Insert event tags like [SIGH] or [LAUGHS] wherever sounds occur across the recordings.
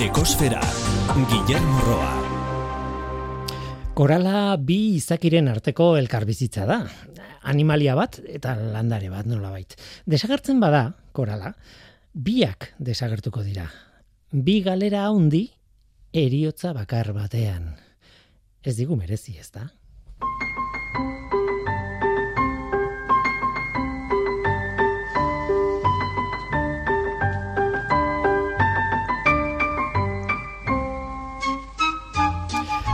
Ekosfera, Guillermo Roa. Korala bi izakiren arteko elkarbizitza da. Animalia bat eta landare bat nolabait. Desagertzen bada, korala, biak desagertuko dira. Bi galera handi eriotza bakar batean. Ez digu merezi, ez da?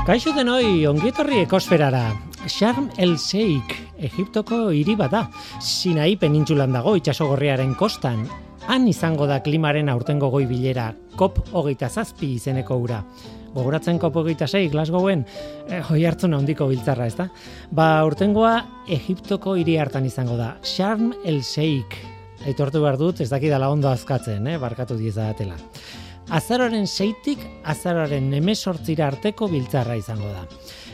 Kaixo denoi, ongietorri ekosferara. Sharm el Sheikh, Egiptoko hiri bada. Sinai penintsulan dago itxasogorriaren kostan. Han izango da klimaren aurtengo goi bilera, COP hogeita zazpi izeneko ura. Gogoratzen COP hogeita zei, Glasgowen, eh, hoi hartzun handiko biltzarra, ez da? Ba, aurtengoa Egiptoko hiri hartan izango da. Sharm el Sheikh. Aitortu behar dut, ez dakidala ondo azkatzen, eh? barkatu diezadatela azaroren seitik azaroren emesortzira arteko biltzarra izango da.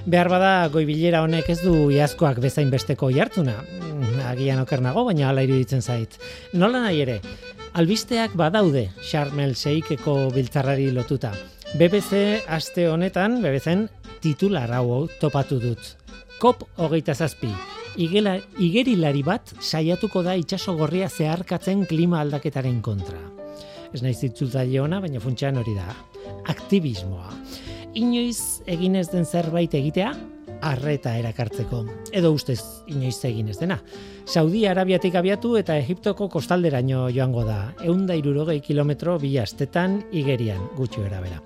Behar bada goi bilera honek ez du iazkoak bezain besteko jartuna, mm, agian okernago, baina ala iruditzen zait. Nola nahi ere, albisteak badaude Charmel Seikeko biltzarrari lotuta. BBC aste honetan, BBCen titular hau topatu dut. Kop hogeita zazpi, Igela, igerilari bat saiatuko da itxasogorria zeharkatzen klima aldaketaren kontra ez naiz itzultzaile ona, baina funtsean hori da. Aktivismoa. Inoiz egin ez den zerbait egitea, arreta erakartzeko. Edo ustez inoiz egin ez dena. Saudi Arabiatik abiatu eta Egiptoko kostalderaino joango da. Eunda irurogei kilometro bi astetan igerian, gutxi erabera.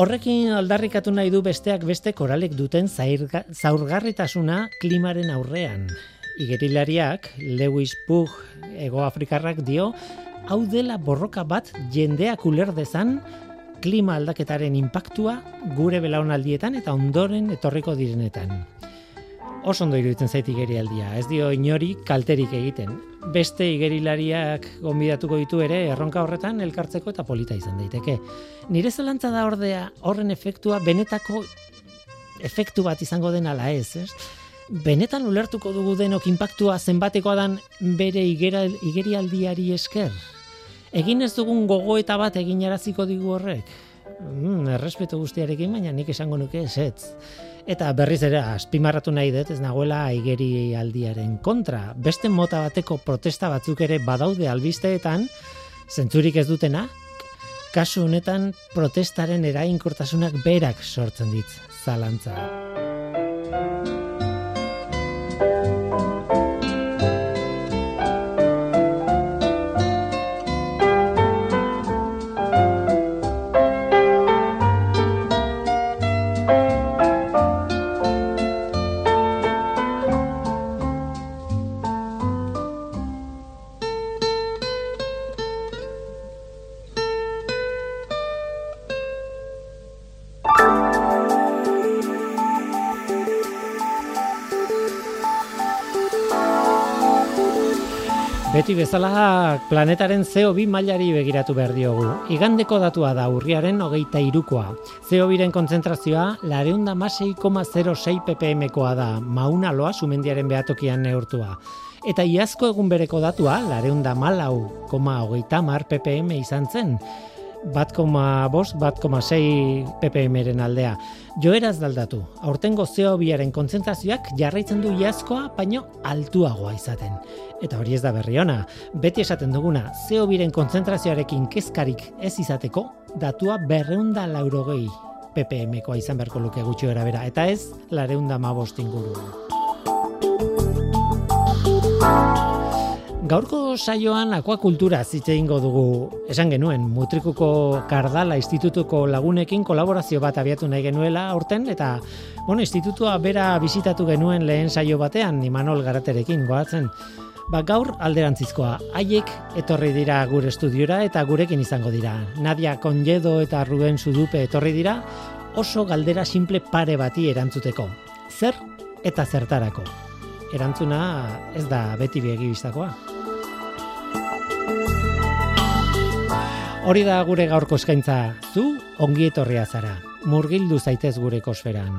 Horrekin aldarrikatu nahi du besteak beste koralek duten zaurgarritasuna klimaren aurrean. Igerilariak, Lewis Pug, Ego Afrikarrak dio, hau dela borroka bat jendeak uler dezan klima aldaketaren inpaktua gure belaunaldietan eta ondoren etorriko direnetan. Oso ondo iruditzen zait igerialdia, ez dio inori kalterik egiten. Beste igerilariak gonbidatuko ditu ere erronka horretan elkartzeko eta polita izan daiteke. Nire zelantza da ordea horren efektua benetako efektu bat izango den ala ez, ez? Benetan ulertuko dugu denok inpaktua zenbatekoa dan bere igerialdiari esker? Egin ez dugun gogoeta bat egin araziko digu horrek. Mm, errespetu guztiarekin, baina nik esango nuke esetz. Eta berriz ere, azpimarratu nahi dut, ez nagoela igeri aldiaren kontra. Beste mota bateko protesta batzuk ere badaude albisteetan, zentzurik ez dutena, kasu honetan protestaren erainkortasunak berak sortzen dit, zalantza. Beti bezala planetaren CO2 mailari begiratu behar diogu. Igandeko datua da urriaren hogeita irukoa. CO2-ren kontzentrazioa lareunda masei koma 06 ppm-koa da, mauna loa sumendiaren behatokian neurtua. Eta iazko egun bereko datua, lareunda malau koma hogeita mar ppm izan zen bat koma bost, bat koma sei ppm-eren aldea. Joeraz daldatu, aurtengo CO2-aren kontzentrazioak jarraitzen du iazkoa, baino altuagoa izaten. Eta hori ez da berri ona, beti esaten duguna, CO2-ren kontzentrazioarekin kezkarik ez izateko, datua berreunda laurogei ppm-koa izan beharko luke gutxi bera, eta ez lareunda mabost inguru. Gaurko saioan akuakultura zitze ingo dugu esan genuen Mutrikuko Kardala Institutuko lagunekin kolaborazio bat abiatu nahi genuela aurten eta bueno, institutua bera bisitatu genuen lehen saio batean Imanol Garaterekin goatzen. Ba, gaur alderantzizkoa, haiek etorri dira gure estudiora eta gurekin izango dira. Nadia Konjedo eta Ruben Sudupe etorri dira oso galdera simple pare bati erantzuteko. Zer eta zertarako. Erantzuna ez da beti biegi biztakoa. Hori da gure gaurko eskaintza, zu ongi etorria zara. Murgildu zaitez gure kosferan.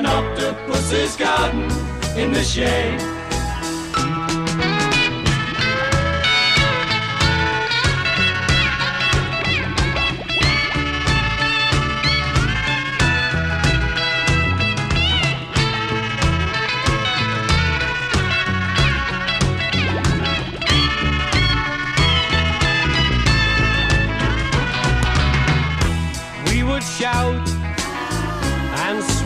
An octopus's garden in the shade.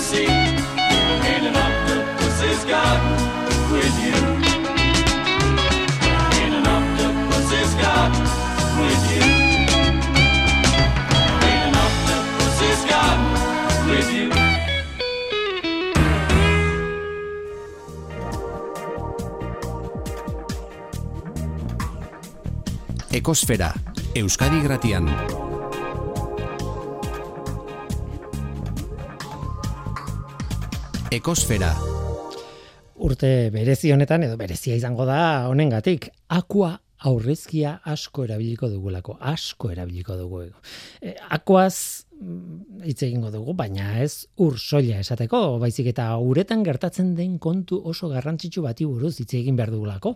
sea in an with you. In an octopus's with you. In an octopus's with you. Ekosfera, Euskadi Gratian. Ekosfera, Urte berezi honetan edo berezia izango da honengatik aqua aurrezkia asko erabiliko dugulako, asko erabiliko dugu. E, akuaz mm, hitz egingo dugu, baina ez ur soila esateko, baizik eta uretan gertatzen den kontu oso garrantzitsu bati buruz hitz egin behar dugulako,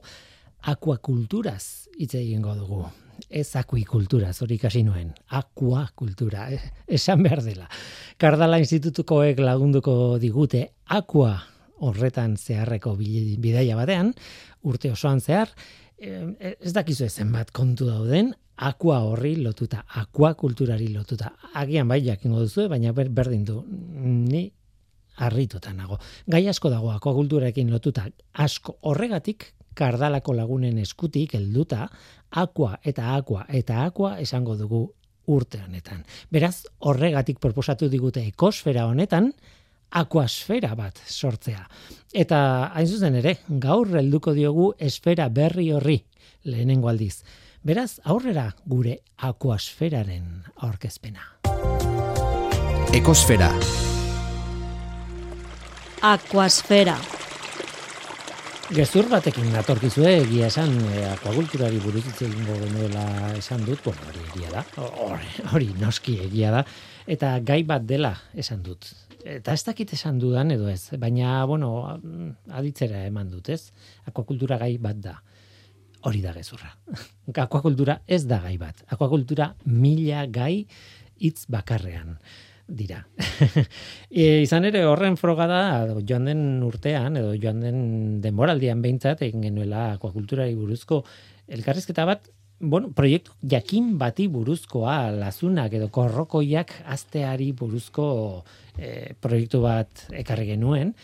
akuakulturaz hitz egingo dugu. Ez akuikulturaz, hori ikasi nuen. Akuakultura, eh? esan behar dela. Kardala Institutukoek lagunduko digute aqua horretan zeharreko bidaia batean, urte osoan zehar, eh, ez dakizu zenbat kontu dauden, aqua horri lotuta, aqua kulturari lotuta. Agian bai jakingo duzu, baina ber, berdin du. Ni harrituta nago. Gai asko dago akuakulturarekin lotuta, asko horregatik kardalako lagunen eskutik helduta aqua eta aqua eta aqua esango dugu urte honetan. Beraz, horregatik proposatu digute ekosfera honetan, akuasfera bat sortzea. Eta hain zuzen ere, gaur helduko diogu esfera berri horri lehenengo aldiz. Beraz, aurrera gure akuasferaren aurkezpena. Ekosfera, Aquasfera. Gezur batekin natorkizue egia esan e, akuakulturari buruz hitz egingo genuela esan dut, bueno, hori egia da, hori noski egia da, eta gai bat dela esan dut. Eta ez dakit esan dudan edo ez, baina, bueno, aditzera eman dut, ez? Akuakultura gai bat da. Hori da gezurra. [LAUGHS] Akuakultura ez da gai bat. Akuakultura mila gai hitz bakarrean dira. [LAUGHS] e, izan ere horren froga da joan den urtean edo joan den denboraldian behintzat egin genuela akuakulturari buruzko elkarrizketa bat bueno, proiektu jakin bati buruzkoa lazunak edo korrokoiak azteari buruzko e, proiektu bat ekarri genuen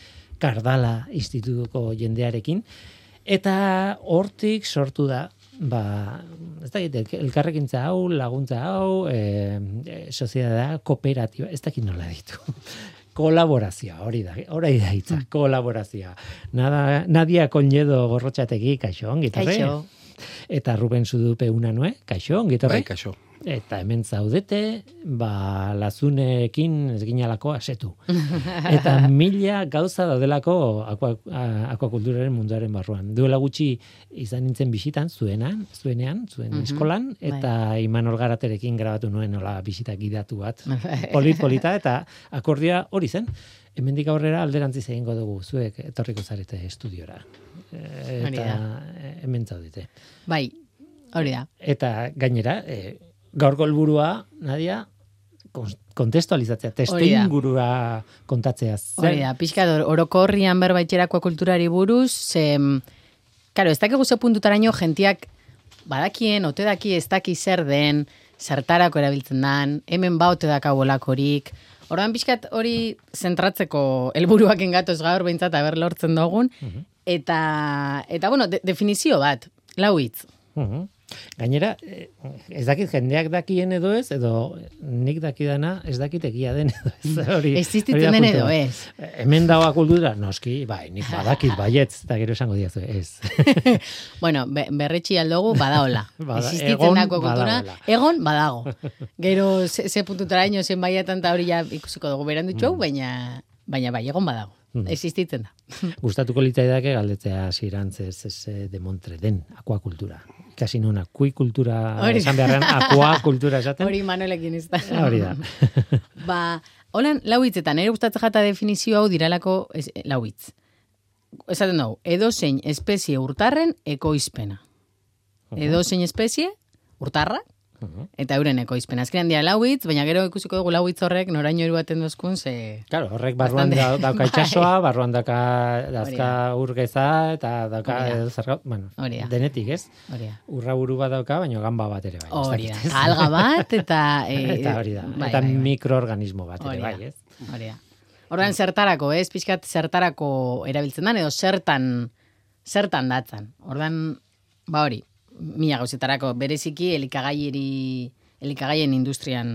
Kardala institutuko jendearekin eta hortik sortu da ba, ez dakit, elkarrekintza hau, laguntza hau, e, e, soziedadea, kooperatiba, ez dakit nola ditu. [LAUGHS] kolaborazioa, hori da, hori da hitza, Mm. kolaborazioa. Nada, Nadia Colledo gorrotxategi, kaixo, ongitorre. Kaixo. Eta Ruben Zudupe unanue, kaixo, ongitorre. Bai, kaixo. Eta hemen zaudete, ba, lazunekin ez ginalako asetu. [LAUGHS] Eta mila gauza daudelako aqua, akuakulturaren munduaren barruan. Duela gutxi izan nintzen bisitan, zuenan, zuenean, zuen Mhm, eskolan, bai. eta Imanol Garaterekin grabatu nuen nola bisita gidatu bat. [LAUGHS] Polit polita eta akordia hori zen. Hemendik aurrera alderantziz egingo dugu, zuek etorriko zarete estudiora. Eta hemen zaudete. Bai, hori da. Eta gainera, e, gaurko helburua, Nadia, kon- kontestualizatzea, testu ingurua kontatzea. Zer- Hori da, pixka or- orokorrian berbaitxerako kulturari buruz, ze, mm, karo, ez dakigu ze puntutaraino jentiak badakien, ote daki ez daki zer den, zertarako erabiltzen dan, hemen ba ote dakabolakorik, Orduan pixkat hori zentratzeko helburuak engatoz gaur behintzat aber lortzen dugun, eta, eta bueno, de, definizio bat, lau hitz. Mhm. Gainera, eh, ez dakit jendeak dakien edo ez, edo nik dakidana ez dakit egia den edo ez. [LAUGHS] Hori, Existitzen den edo ez. Hemen dagoa kultura, noski, bai, nik badakit baietz, eta gero esango diazu, ez. [LAUGHS] Bueno, be, berretxi aldogu badaola. [LAUGHS] Bada- Existitzen dako kultura, egon badago. Gero ze, ze puntutara ino zen baiatan eta hori ja ikusiko dugu beran ditxu, Mm. baina, baina bai, egon badago. Existitzen da. Gustatuko litzaidake galdetzea zirantzez ez eh, de Montre den akuakultura. Ikasi nun akuikultura Hori. esan beharrean akuakultura esaten. Hori Manuelekin ez da. Hori da. [LAUGHS] ba, holan, lau hitzetan, ere gustatzen jata definizio hau diralako ez, lau hitz. Esaten dugu, edo espezie urtarren ekoizpena. Edo zein espezie eta euren ekoizpena. Azkenean dira lau hitz, baina gero ikusiko dugu lau hitz horrek noraino iruaten dozkun, ze... Claro, horrek barruan da, dauka [LAUGHS] Bai. itxasoa, barruan dauka dazka urgeza, eta dauka gau- bueno, Hori da. denetik, ez? Hori da. Urra buru bat dauka, baina gamba bat ere bai. Hori da. alga bat, eta... [LAUGHS] E, eta hori da. bai, eta bai, bai. mikroorganismo bat ere bai, ez? Hori da. Orduan zertarako, ez? Pixkat zertarako erabiltzen dan, edo zertan, zertan datzan. Orduan, ba hori, mila gauzetarako, bereziki elikagaieri, elikagaien industrian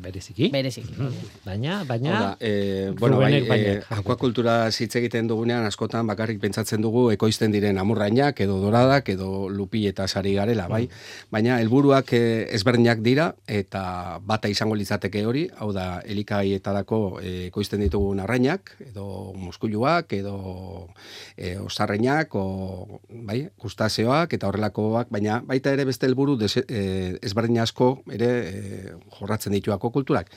Bereziki. bereziki. Baina, baina, Hau da, eh, bueno, bai, baina. eh, akuakultura hitz egiten dugunean askotan bakarrik pentsatzen dugu ekoizten diren amurrainak edo doradak edo lupi eta sari garela, bai. Baina helburuak eh, ezberdinak dira eta bata izango litzateke hori, hau da elikagaietarako eh, ekoizten ditugun arrainak edo muskuluak edo eh, osarreinak o bai, gustaseoak eta horrelakoak, baina baita ere beste helburu eh, ezberdin asko ere eh, jorratzen kulturak.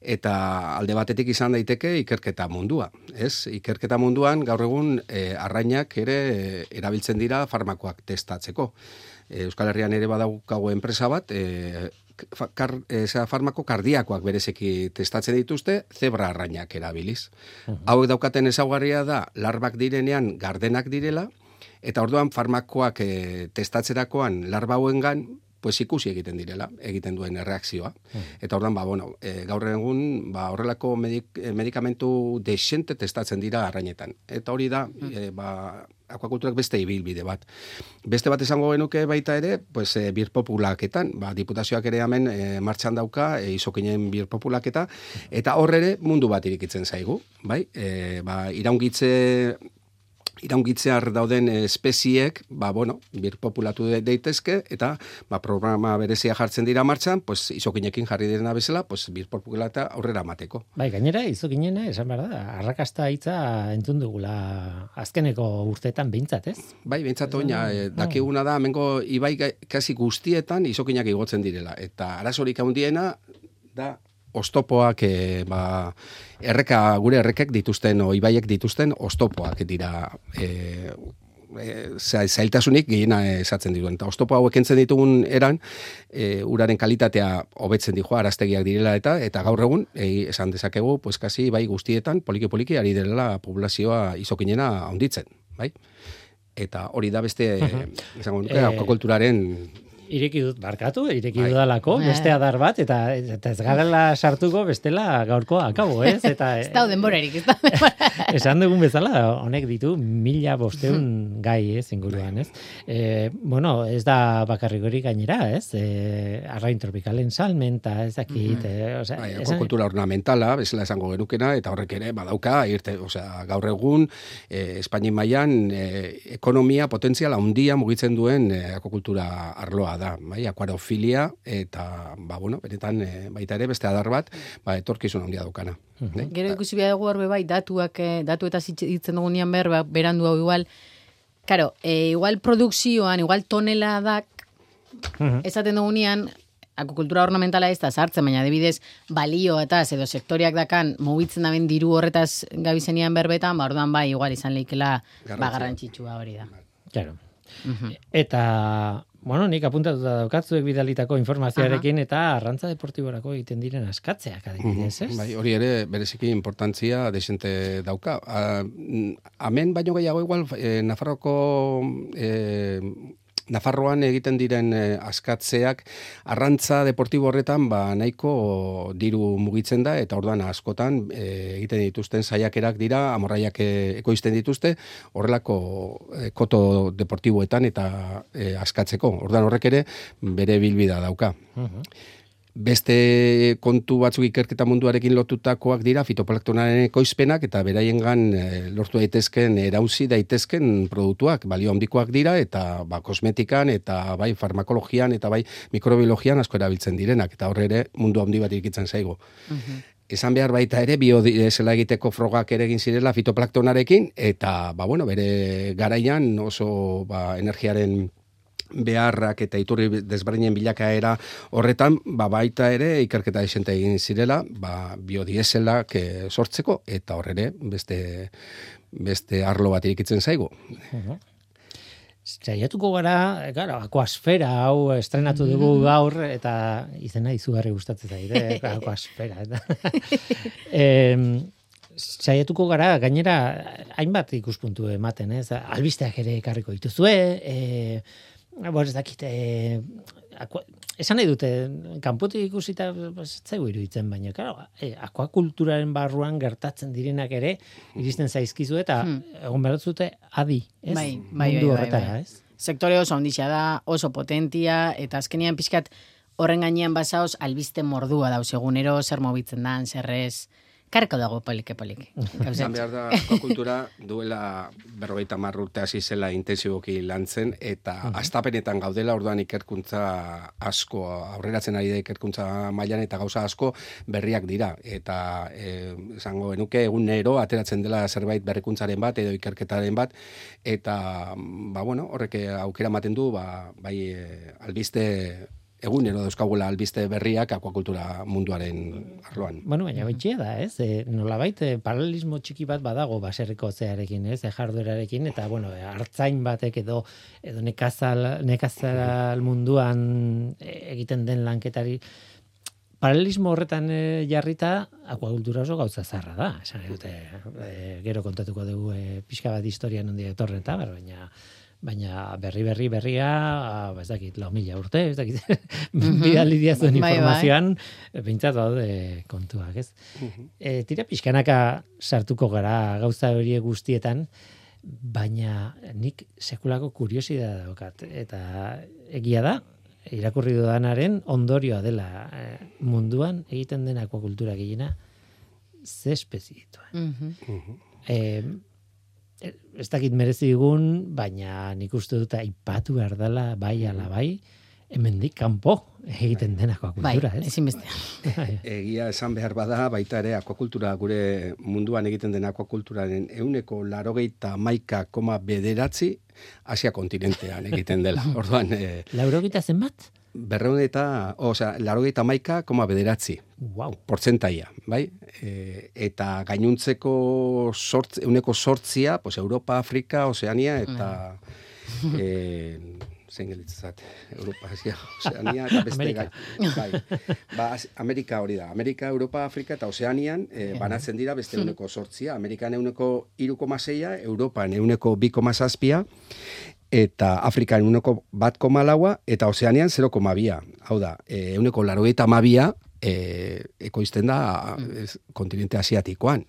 Eta alde batetik izan daiteke ikerketa mundua, ez? Ikerketa munduan gaur egun eh, arrainak ere eh, erabiltzen dira farmakoak testatzeko. Eh, Euskal Herrian ere badaukago enpresa bat, fa- kar, zera, farmako kardiakoak berezeki testatzen dituzte, zebra arrainak erabiliz. Hauek daukaten ezaugarria da, larbak direnean gardenak direla, eta orduan farmakoak eh, testatzerakoan larba hauengan, pues ikusi egiten direla, egiten duen erreakzioa. Eta orduan, ba, bueno, e, gaur egun, ba, horrelako medik, eh, medikamentu desente testatzen dira arrainetan. Eta hori da, e, ba, akuakulturak beste ibilbide bat. Beste bat esango genuke baita ere, pues, e, birpopulaketan, ba, diputazioak ere hemen e, martxan dauka, e, izokinen birpopulaketa, eta hor ere mundu bat irikitzen zaigu, bai? E, ba, iraungitze iraungitzear dauden espeziek, ba, bueno, birpopulatu de- daitezke, eta ba, programa berezia jartzen dira martxan, pues, izokinekin jarri direna bezala, pues, birpopulata aurrera mateko. bai, gainera, izokinena, esan behar da, arrakasta hitza entzun dugula azkeneko urteetan behintzat, ez? Bai, behintzat oina, e, dakiguna da, hemengo ibai kasi guztietan izokinak igotzen direla. Eta arazorik handiena da ostopoak, e, ba, erreka, gure errekek dituzten, o ibaiek dituzten ostopoak dira e, e, za- zailtasunik gehiena esatzen diruen. Eta ostopo hauek entzen ditugun eran, e, uraren kalitatea hobetzen dijo araztegiak direla eta eta gaur egun e, esan dezakegu, pues kasi bai guztietan poliki poliki ari dela populazioa izokinena handitzen, bai? Eta hori da beste esango nuke Eh, akuakulturaren ireki dut barkatu, ireki Bai. dudalako, Bai. beste adar bat, eta, eta ez garela sartuko bestela gaurkoa akabo, [LAUGHS] ez? Eta, Ez da denborarik, ez da. [LAUGHS] Esan dugun bezala, honek ditu mila bosteun [LAUGHS] gai, ez, inguruan, ez? E, bueno, ez da bakarrik hori gainera, ez? E, arrain tropikalen salmenta, ez dakit, e, osea, Bai, esan- kultura ornamentala, bezala esango genukena, eta horrek ere badauka, irte, osea, gaur egun, e, Espaini mailan e, ekonomia potentzial handia mugitzen duen e, akokultura arloa da, bai, akuarofilia, eta, ba, bueno, benetan, e, baita ere, beste adar bat, ba, etorkizun handia daukana. bai? Gero ikusi behar dugu horbe bai, datuak, eh, datu eta zitzen dugunean behar, ba, berandu hau igual, Karo, e, igual produkzioan, igual toneladak, Mhm. esaten dugunean, akukultura ornamentala ez da sartzen, baina adibidez balio eta edo sektoriak dakan mugitzen daben diru horretaz gabizenean berbetan, ba orduan bai igual izan leikela ba garrantzitsua hori da. Claro. Eta, bueno, nik apuntatuta daukatzuek bidalitako informazioarekin eta arrantza deportiborako egiten diren askatzeak adibidez, ez? Bai, hori ere bereziki importantzia desente dauka. A, mm, Hemen baino gehiago igual e, Nafarroko e, Nafarroan egiten diren e, askatzeak arrantza deportibo horretan ba nahiko diru mugitzen da eta orduan askotan e, egiten dituzten saiakerak dira amorraiak e, ekoizten dituzte horrelako e, koto deportiboetan eta e, askatzeko. Orduan horrek ere bere bilbida dauka. Mhm. Beste kontu batzuk ikerketa munduarekin lotutakoak dira fitoplaktonaren ekoizpenak eta beraiengan e, lortu daitezken erauzi daitezken produktuak balio handikoak dira eta ba kosmetikan eta bai farmakologian eta bai mikrobiologian asko erabiltzen direnak eta horre ere mundu handi bat ikitzen zaigu. Esan behar baita ere biodiesela egiteko frogak ere egin zirela fitoplaktonarekin eta ba bueno, bere garaian oso ba energiaren beharrak eta iturri desberdinen bilakaera horretan, ba baita ere ikerketa esente egin zirela, ba biodieselak eh, sortzeko eta hor ere beste beste arlo bat irikitzen zaigu. Saiatuko gara, claro, akuasfera hau estrenatu dugu gaur eta izena izugarri gustatzen zait, eh? akuasfera. Eta. [LAUGHS] em, saiatuko gara, gainera, hainbat ikuspuntu ematen, ez? Albisteak ere ekarriko dituzue, e, bueno, ez dakit, e, akua, esan nahi dute, kanpotik ikusita zaigu iruditzen, baina, claro, e, akuakulturaren barruan gertatzen direnak ere, iristen zaizkizu eta egon behar dute adi, ez? Hmm. Bai, bai, Mundu bai, bai, bai. ez? Sektore oso ondixea da, oso potentia, eta azkenean pixkat horren gainean basaoz albiste mordua dauz egunero, zer mobitzen dan, zer ez, karko dago polike polike. [LAUGHS] Esan behar da, akuakultura duela berrogeita hamar urte hasi zela intensiboki lantzen, eta astapenetan gaudela orduan ikerkuntza asko, aurreratzen ari da ikerkuntza mailan eta gauza asko berriak dira. Eta eh, esango genuke egunero ateratzen dela zerbait berrikuntzaren bat edo ikerketaren bat, eta ba, bueno, horrek aukera ematen du, ba, bai eh, albiste egunero dauzkagula albiste berriak akuakultura munduaren arloan. Bueno, baina bitxia da, ez? E, nolabait e, paralelismo txiki bat badago baserriko zearekin, ez? E, jarduerarekin eta bueno, e, hartzain batek edo edo nekazal nekazal munduan e, egiten den lanketari paralelismo horretan e, jarrita akuakultura oso gauza zarra da. Esan dute, e, gero kontatuko dugu e, pixka bat historia nondik etorren eta, baina baina berri berri berria, ba, ez dakit, lau mila urte, ez dakit, [LAUGHS] bidali diazuen Bai, bai. informazioan, behintzat daude kontuak, ez? E, tira pixkanaka sartuko gara gauza horiek guztietan, baina nik sekulako kuriosidadea daukat. Eta egia da, irakurri dudanaren ondorioa dela eh, munduan egiten den akuakultura gehiena ze espezie dituen. Mhm. Eh, ez dakit merezi digun, baina nik uste dut aipatu behar dela bai ala bai, hemendik kanpo egiten den Bai, akuakultura, ez? ezinbestean. [LAUGHS] Egia esan behar bada, baita ere, akuakultura gure munduan egiten den akuakulturaren euneko larogeita maika koma bederatzi Asia kontinentean egiten dela. [LAUGHS] Orduan, e, Laurogita zenbat? Berreun eta, osea, larogeita maika koma bederatzi Wow. portzentaia, bai? E, eta gainuntzeko sortz, euneko sortzia, pues, Europa, Afrika, Oceania, eta... e, [LAUGHS] zein gelitzat, Europa, Asia, [LAUGHS] Oceania, eta beste Amerika. gai. Bai. Ba, Amerika hori da. Amerika, Europa, Afrika eta Oceanian e, banatzen dira beste euneko sortzia. Amerikan euneko iru koma seia, Europan euneko bi koma zazpia, eta Afrikan uneko bat koma laua, eta Ozeanian 0,2. Hau da, e, uneko larogeita mabia, e, ekoizten da ez, kontinente asiatikoan.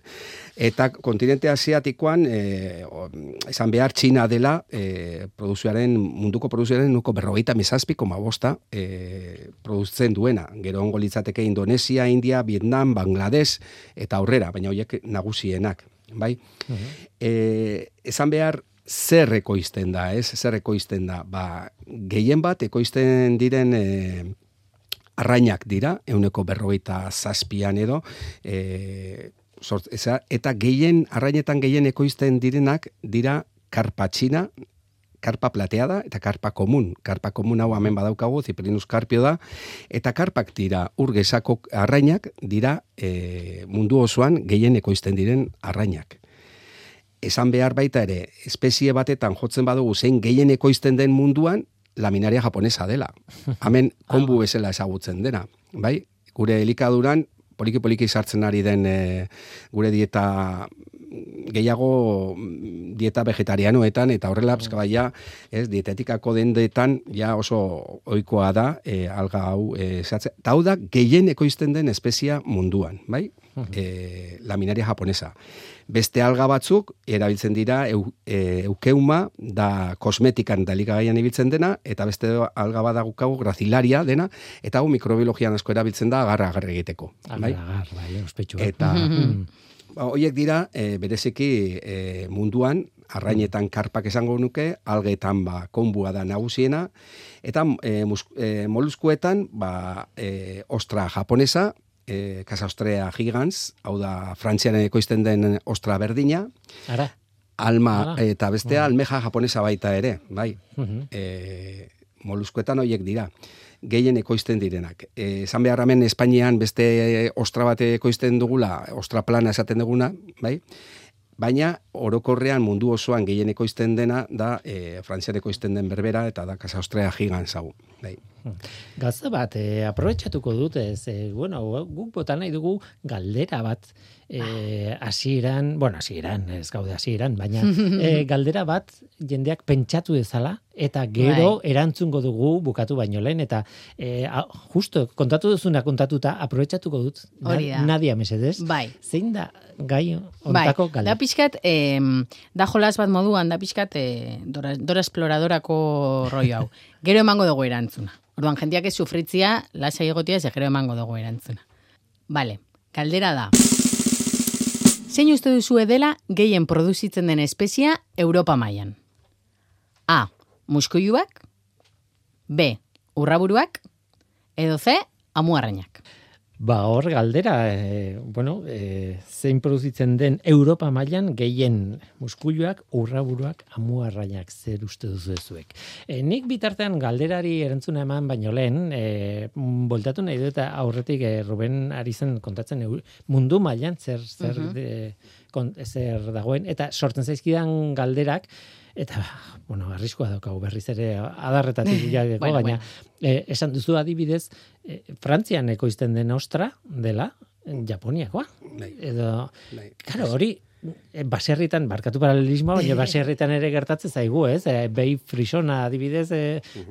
Eta kontinente asiatikoan, e, o, esan behar, Txina dela e, produzioaren, munduko produzioaren nuko berrogeita mesazpi koma bosta e, produzen duena. Gero ongo litzateke Indonesia, India, Vietnam, Bangladesh, eta aurrera, baina horiek nagusienak. Bai? e, esan behar, zer ekoizten da, ez? Zer ekoizten da? Ba, gehien bat ekoizten diren e, arrainak dira, euneko berrogeita zazpian edo, e, sort, eza, eta gehien, arrainetan gehien ekoizten direnak dira karpatxina, karpa plateada eta karpa komun. Karpa komun hau hemen badaukagu, Ciprinus carpio da, eta karpak dira urgesako arrainak dira e, mundu osoan gehien ekoizten diren arrainak. Esan behar baita ere, espezie batetan jotzen badugu zein gehien ekoizten den munduan, laminaria japonesa dela. [LAUGHS] Hemen konbu bezala ezagutzen dena, bai? Gure elikaduran poliki-poliki sartzen ari den e, gure dieta gehiago dieta vegetarianoetan eta horrela mm. baia, ez, dietetikako dendetan ja oso ohikoa da e, alga hau e, zehatze. Ta hau da gehien ekoizten den espezia munduan, bai? E, laminaria japonesa. Beste alga batzuk erabiltzen dira eu, e, eukeuma da kosmetikan da ligagaian ibiltzen dena eta beste alga badagukagu gracilaria dena eta hau mikrobiologian asko erabiltzen da agarra agarre egiteko, bai? Agar, bai, ospetsu. Eta [LAUGHS] ba, hoiek dira e, bereziki e, munduan arrainetan karpak esango nuke, algetan ba konbua da nagusiena eta e, mus, e, moluskuetan ba e, ostra japonesa e, Casa Ostrea Gigants, hau da Frantzian ekoizten den ostra berdina, Ara. alma Ara. eta bestea almeja japonesa baita ere, bai. Mhm. E, moluskuetan horiek dira gehien ekoizten direnak. E, esan behar hemen Espainian beste ostra bate ekoizten dugula, ostra plana esaten duguna, bai? Baina orokorrean mundu osoan gehien ekoizten dena da e, Frantzian ekoizten den berbera eta da Casa Ostrea Gigants hau. Bai. Gazta bat, e, aprobetxatuko dut, ez, e, bueno, guk bota nahi dugu galdera bat, e, hasieran, bueno, hasieran, ez gaude hasieran, baina [LAUGHS] e, galdera bat jendeak pentsatu dezala, eta gero erantzungo dugu bukatu baino lehen, eta e, a, justo, kontatu duzuna kontatuta, aprobetxatuko dut, Hori da. Nadia mesedez, Bai. zein da gai Bai, ontako da galdera? pixkat, em, da jolas bat moduan, da pixkat, e, dora, dora esploradorako rollo hau. [LAUGHS] Gero emango dugu erantzuna. Orduan, jendeak ez sufritzia, lasai egotia, ze gero emango dugu erantzuna. Vale, kaldera da. Zein uste duzu dela gehien produzitzen den espezia Europa mailan? A. Muskoiuak B. Urraburuak edo C. Amuarrainak. Ba, hor galdera, e, bueno, e, zein produzitzen den Europa mailan gehien muskuluak, urraburuak, amuarrainak zer uste duzu ezuek. E, nik bitartean galderari erantzuna eman baino lehen, e, voltatu nahi dut aurretik e, Ruben ari zen kontatzen eu- mundu mailan zer, zer, de, kon, zer dagoen, eta sortzen zaizkidan galderak, eta, bueno, arriskoa daukagu berriz ere adarretatik [LAUGHS] jadeko, Bueno, baina eh, esan duzu adibidez, eh, Frantzian ekoizten den ostra dela, Japoniakoa. Bai. Edo, Bai. Claro, hori eh, baserritan, barkatu paralelismoa, baina [LAUGHS] baserritan ere gertatzen zaigu, ez? E, behi frisona adibidez e,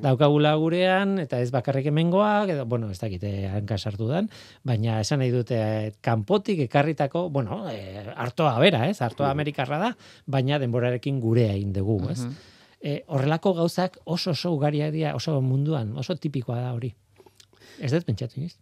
daukagula gurean, eta ez bakarrik hemengoak, edo, bueno, ez dakite hanka sartu dan, baina esan nahi dute e, kanpotik ekarritako, bueno, e, artoa bera, ez? Artoa amerikarra da, baina denborarekin gurea egin dugu, ez? E, horrelako gauzak oso oso ugariak dira, oso munduan, oso tipikoa da hori. Ez dut pentsatu iniz?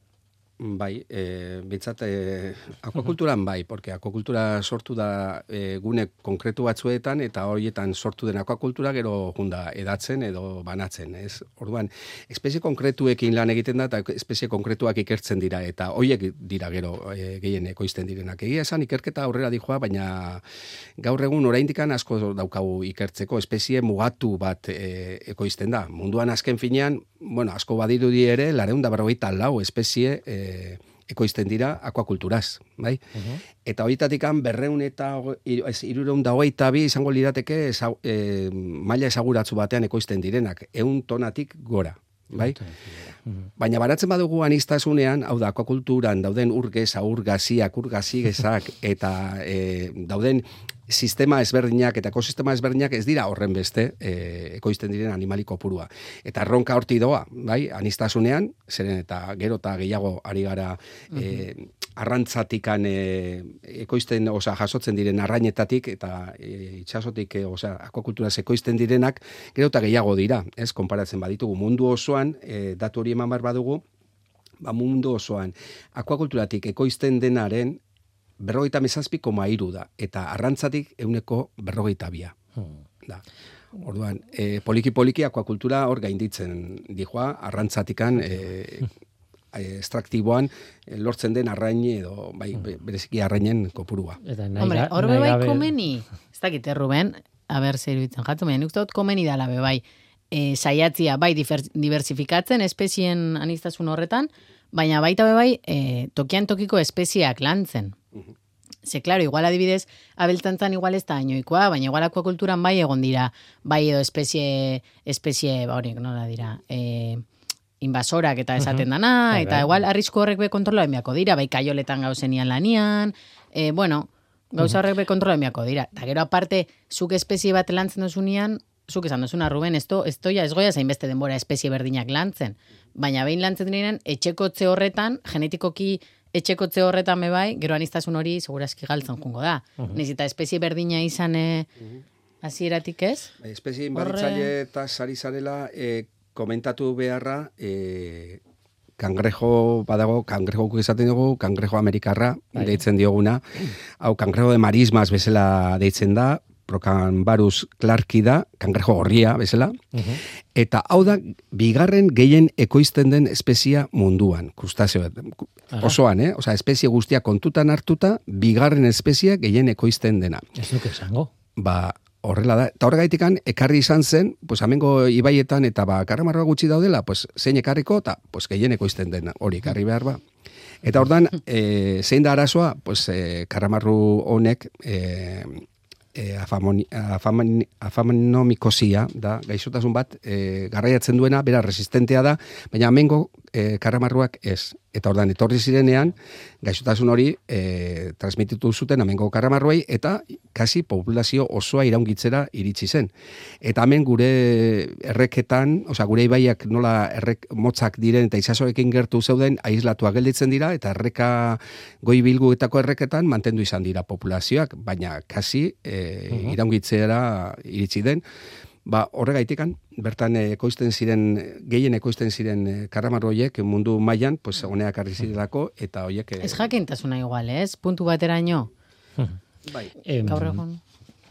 Bai, e, bintzat, e, akuakulturan bai, porque akuakultura sortu da e, gune konkretu batzuetan, eta horietan sortu den akuakultura gero junda edatzen edo banatzen, ez? Orduan, espezie konkretuekin lan egiten da, eta espezie konkretuak ikertzen dira, eta horiek dira gero e, gehien ekoizten direnak. Egia esan, ikerketa aurrera dijoa, baina gaur egun oraindikan asko daukagu ikertzeko, espezie mugatu bat e, ekoizten da. Munduan azken finean, bueno, asko badirudi ere, lareunda berrogeita lau espezie e, ekoizten dira akuakulturaz, bai? Eta horietatik berreun eta hoge- hiru- ez, hirureun da hogeita bi izango lirateke ezau- e, maila esaguratzu batean ekoizten direnak, eun tonatik gora, bai? Baina baratzen badugu anistasunean, hau da, akuakulturan dauden urgez, aurgaziak, urgazigezak, [LAUGHS] eta e, dauden sistema ezberdinak eta ekosistema ezberdinak ez dira horren beste e, ekoizten diren animali kopurua. Eta erronka horti doa, bai, anistasunean, zeren eta gero eta gehiago ari gara e, arrantzatikan e, ekoizten, oza, jasotzen diren arrainetatik eta e, itxasotik, e, oza, akuakulturaz ekoizten direnak, gero eta gehiago dira, ez, konparatzen baditugu mundu osoan, e, datu hori eman behar badugu, ba, mundu osoan, akuakulturatik ekoizten denaren berrogeita mezazpi koma iru da, eta arrantzatik euneko berrogeita bia. Da. Orduan, e, poliki-poliki akuakultura hor gainditzen dijoa, arrantzatikan [LAUGHS] e, estraktiboan e, lortzen den arrain edo bai, be- bereziki arrainen kopurua. Eta nahi, Hombre, hor bai gabe- komeni, ez dakit, eh, Ruben, a ber, zer iruditzen jatu, baina nik komeni dala be bai, e, saiatzia bai diversifikatzen espezien anistasun horretan, baina baita be bai e, tokian tokiko espeziak lantzen. Ze, claro, igual adibidez, abeltantzan igual ez da inoikoa, baina igual akuakulturan bai egon dira, bai edo espezie, espezie, ba horiek, nola dira, e, invasorak eta esaten dana, Bai, eta bai. igual arrisku horrek be kontrola enbiako dira, bai kaioletan gauzenian lanian, e, bueno, gauza horrek be kontrola enbiako dira. Eta gero aparte, zuk espezie bat lantzen dozunean, zuk esan dozuna, Ruben, esto, esto ya ez goia zainbeste denbora espezie berdinak lantzen. Baina behin lantzen direnean, etxekotze horretan, genetikoki etxekotze horretan be bai, gero aniztasun hori segurazki galtzen jungo da. Niz eta espezie berdina izan eh, hasieratik ez? Bai, Espezie inbaditzaile eta sari zarela e, komentatu beharra e, kangrejo badago, kangrejo esaten dugu, kangrejo amerikarra deitzen dioguna. Hau, kangrejo de marismas bezala deitzen da, Procanbarus clarki da, kangrejo gorria bezala. Eta hau da, bigarren gehien ekoizten den espezia munduan, krustazio osoan, eh? Osa, espezie guztia kontutan hartuta, bigarren espezia gehien ekoizten dena Ez nuke esango. ba, horrela da. Eta horregaitikan, ekarri izan zen, pues, amengo ibaietan eta ba, karramarroa gutxi daudela, pues, zein ekarriko, eta pues, gehieneko izten den hori ekarri behar ba. Eta ordan, e, zein da arazoa, pues, e, karramarru honek, e, e, afamoni, afamani, afamanomikosia, da, gaixotasun bat, e, garraiatzen duena, bera resistentea da, baina amengo e, karramarruak ez. Eta ordan, etorri zirenean, gaixotasun hori e, transmititu zuten amengo karramarruei, eta kasi populazio osoa iraungitzera iritsi zen. Eta hemen gure erreketan, osea gure ibaiak nola errek motzak diren eta itsasoekin gertu zeuden aislatuak gelditzen dira eta erreka goi bilguetako erreketan mantendu izan dira populazioak, baina kasi e, iraungitzera iritsi den. Ba, horregaitikan, bertan ekoizten ziren, gehien ekoizten ziren eh, karramarro horiek mundu mailan, pues, honeak arri zirelako, eta horiek... eh, Ez jakintasuna igual, ez? Puntu bateraino. [LAUGHS] Bai. Em, Gaur egon.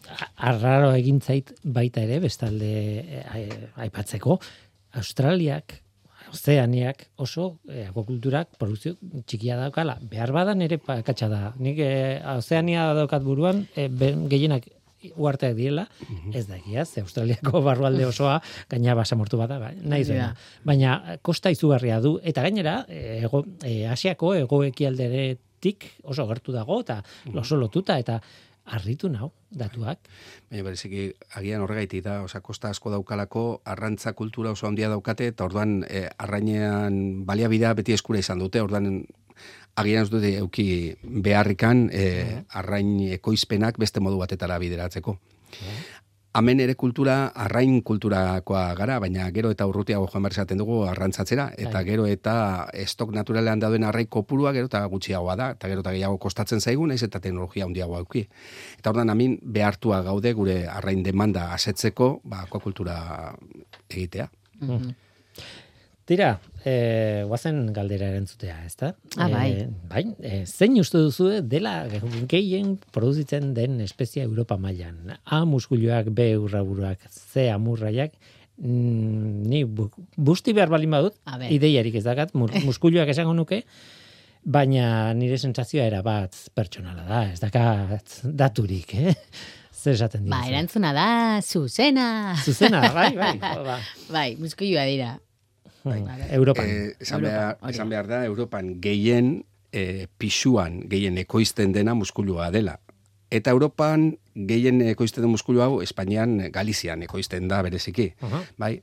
a- arraro egin zait baita ere, bestalde eh, ai- aipatzeko, Australiak, Ozeaniak oso eh, akuakulturak produzio txikia daukala. Behar badan ere pakatxa da. Nik eh, Ozeania daukat buruan, eh, gehienak uarteak direla, ez da egia, ze Australiako [LAUGHS] barrualde osoa gaina basamortu bada, bai, nahi zuena. Baina eh, kosta izugarria du, eta gainera, eh, ego, eh, Asiako egoekialderetik oso gertu dago, eta oso lotuta, eta harritu nau, datuak. Baina bereziki agian horregaitik da, osea, kosta asko daukalako, arrantza kultura oso handia daukate, eta orduan eh, arrainean baliabidea beti eskura izan dute, orduan agian ez dute euki beharrikan eh, arrain ekoizpenak beste modu batetara bideratzeko. Hemen ere kultura, arrain kulturakoa gara, baina gero eta urrutiago joan behar dugu arrantzatzera, eta Bai. gero eta estok naturalean dauden arrain kopurua gero eta gutxiagoa da, eta gero eta gehiago kostatzen zaigu, naiz eta teknologia handiagoa auki. Eta ordan amin behartua gaude gure arrain demanda asetzeko, ba, akuakultura egitea. Tira, eh, guazen galdera erantzutea, ez da? Ah, bai. Eh, bai, eh, zein uste duzu dela gehien produzitzen den espezia Europa mailan? A muskuluak, B urraburuak, C amurraiak, mm, ni bu, busti behar balin badut, ideiarik ez dakat, mu- [LAUGHS] muskuluak esango nuke, baina nire sentsazioa era bat pertsonala da, ez dakat daturik, eh? Zer esaten dira? Ba, erantzuna da, zuzena. Zuzena, bai, bai. [LAUGHS] ba. Bai, muskilua dira. Europan. Eh, esan, Europan, behar, hori esan behar da, Europan gehien eh, pisuan, gehien ekoizten dena muskulua dela. Eta Europan gehien ekoizten den muskulu hau, Espainian, Galizian ekoizten da bereziki. Aha. Bai?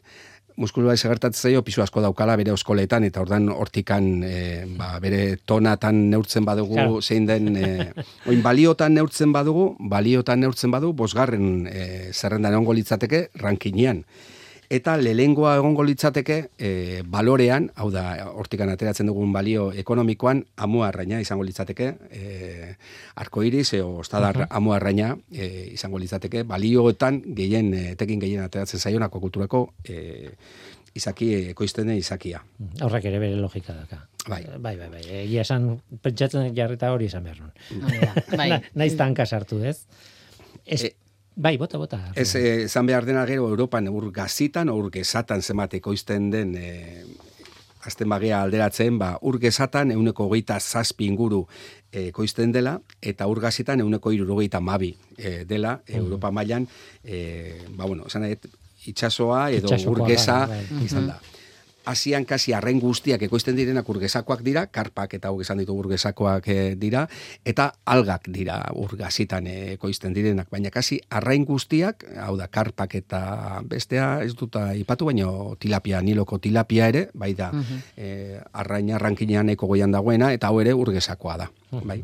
muskulu bai zaio pisu asko daukala bere oskoletan eta ordan hortikan e, ba, bere tonatan neurtzen badugu Claro. zein den e, [LAUGHS] oin baliotan neurtzen badugu, baliotan neurtzen badu bosgarren e, zerrendan egongo litzateke rankinean. Eta lehengoa egongo litzateke e, balorean, hau da, hortikan ateratzen dugun balio ekonomikoan, amuarraina izango litzateke, e, arkoiris, e, ostadar amuarraina e, izango litzateke, balioetan gehien, etekin gehien ateratzen zaionako kulturako e, izaki, ekoizten den izakia. Horrek ere bere logika daka. Bai. Bai, bai, bai. Egia esan, pentsatzen jarrita hori esan behar nun. Bai. [LAUGHS] Na, naiz tanka sartu, ez? Ez, E- bai, bota, bota. Ez, eh, esan behar dena gero Europan ur gazitan, ur gezatan zenbat ekoizten den e, azten bagia alderatzen, ba, ur gezatan euneko hogeita zazpi inguru eh, ekoizten dela, eta ur gazitan euneko irurogeita mabi eh, dela, Europa mailan e, ba, bueno, esan itxasoa edo Itsasokoa ur geza da, bai. izan da. Asian kasi arrain guztiak ekoizten direnak urgesakoak dira, karpak eta hau esan ditu urgesakoak eh, dira, eta algak dira urgazitan eh, ekoizten direnak, baina kasi arrain guztiak, hau da, karpak eta bestea, ez dut ipatu, baina tilapia, niloko tilapia ere, bai da, eh, arrain arrankinean eko goian dagoena, eta hau ere urgesakoa da, bai.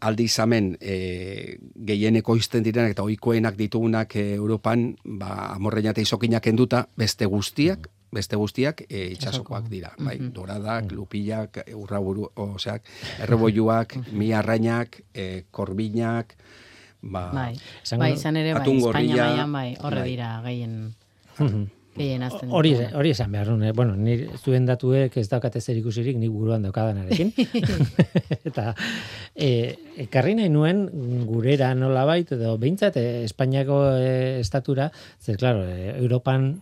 Aldiz hemen e, gehien ekoizten direnak eta ohikoenak ditugunak e, Europan, ba, amorreina eta izokinak enduta, beste guztiak, beste guztiak e, itxasokoak dira. Bai, doradak, lupillak, urraburu, oseak, erreboiuak, mi arrainak, e, korbinak, ba, Bai, bai, izan ere, bai, Espainia mailan bai, horre bai. dira, gehien, gehien azten. Hori, hori esan behar nun, eh? bueno, ni zuen datuek ez daukate zer ikusirik nik buruan daukadanarekin. [LAUGHS] [LAUGHS] eta e, ekarri nahi nuen gurera nolabait, edo behintzat eh, Espainiako eh, estatura, zer, claro, eh, Europan